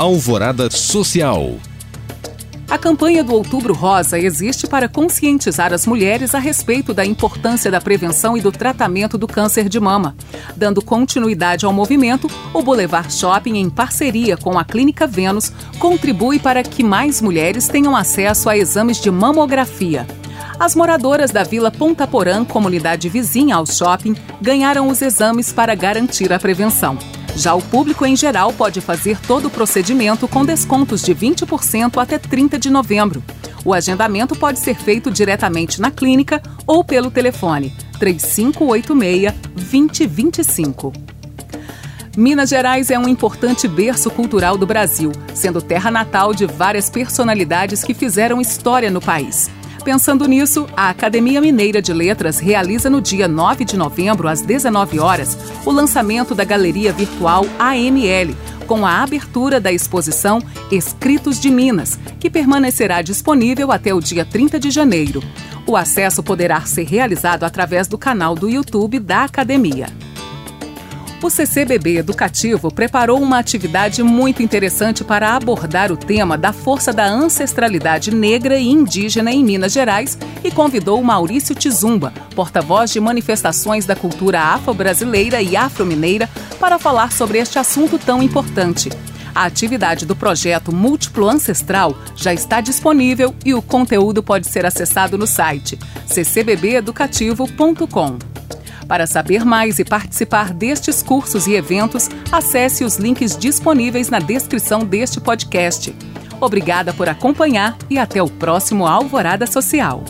Alvorada Social. A campanha do Outubro Rosa existe para conscientizar as mulheres a respeito da importância da prevenção e do tratamento do câncer de mama. Dando continuidade ao movimento, o Boulevard Shopping, em parceria com a Clínica Vênus, contribui para que mais mulheres tenham acesso a exames de mamografia. As moradoras da Vila Ponta Porã, comunidade vizinha ao shopping, ganharam os exames para garantir a prevenção. Já o público em geral pode fazer todo o procedimento com descontos de 20% até 30 de novembro. O agendamento pode ser feito diretamente na clínica ou pelo telefone 3586 2025. Minas Gerais é um importante berço cultural do Brasil, sendo terra natal de várias personalidades que fizeram história no país. Pensando nisso, a Academia Mineira de Letras realiza no dia 9 de novembro, às 19 horas, o lançamento da galeria virtual AML, com a abertura da exposição Escritos de Minas, que permanecerá disponível até o dia 30 de janeiro. O acesso poderá ser realizado através do canal do YouTube da Academia. O CCBB Educativo preparou uma atividade muito interessante para abordar o tema da força da ancestralidade negra e indígena em Minas Gerais e convidou Maurício Tizumba, porta-voz de manifestações da cultura afro-brasileira e afro-mineira, para falar sobre este assunto tão importante. A atividade do projeto Múltiplo Ancestral já está disponível e o conteúdo pode ser acessado no site ccbbeducativo.com. Para saber mais e participar destes cursos e eventos, acesse os links disponíveis na descrição deste podcast. Obrigada por acompanhar e até o próximo Alvorada Social.